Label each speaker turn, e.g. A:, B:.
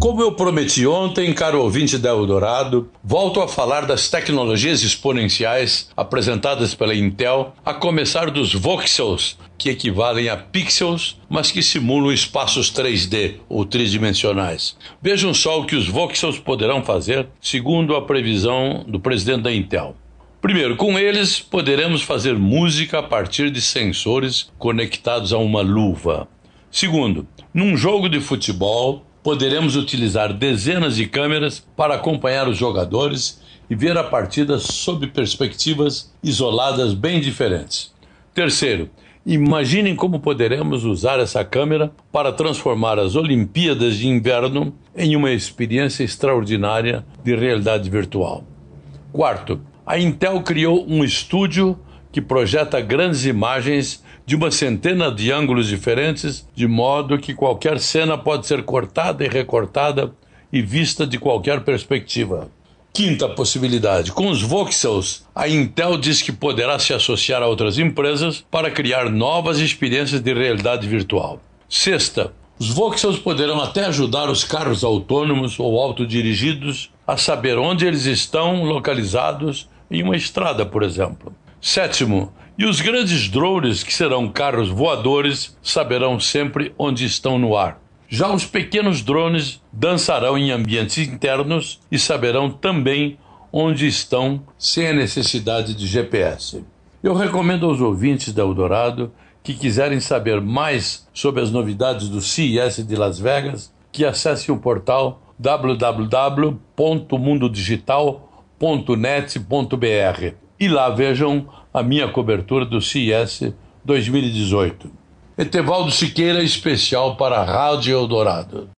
A: Como eu prometi ontem, caro ouvinte da Eldorado, volto a falar das tecnologias exponenciais apresentadas pela Intel, a começar dos voxels, que equivalem a pixels, mas que simulam espaços 3D ou tridimensionais. Vejam só o que os voxels poderão fazer, segundo a previsão do presidente da Intel. Primeiro, com eles poderemos fazer música a partir de sensores conectados a uma luva. Segundo, num jogo de futebol, poderemos utilizar dezenas de câmeras para acompanhar os jogadores e ver a partida sob perspectivas isoladas bem diferentes. Terceiro, imaginem como poderemos usar essa câmera para transformar as Olimpíadas de Inverno em uma experiência extraordinária de realidade virtual. Quarto, a Intel criou um estúdio que projeta grandes imagens de uma centena de ângulos diferentes, de modo que qualquer cena pode ser cortada e recortada e vista de qualquer perspectiva. Quinta possibilidade: com os voxels, a Intel diz que poderá se associar a outras empresas para criar novas experiências de realidade virtual. Sexta, os voxels poderão até ajudar os carros autônomos ou autodirigidos a saber onde eles estão localizados em uma estrada, por exemplo. Sétimo, e os grandes drones, que serão carros voadores, saberão sempre onde estão no ar. Já os pequenos drones dançarão em ambientes internos e saberão também onde estão sem a necessidade de GPS. Eu recomendo aos ouvintes da Eldorado que quiserem saber mais sobre as novidades do CES de Las Vegas que acessem o portal www.mundodigital.net.br e lá vejam a minha cobertura do CES 2018. Etevaldo Siqueira, especial para a Rádio Eldorado.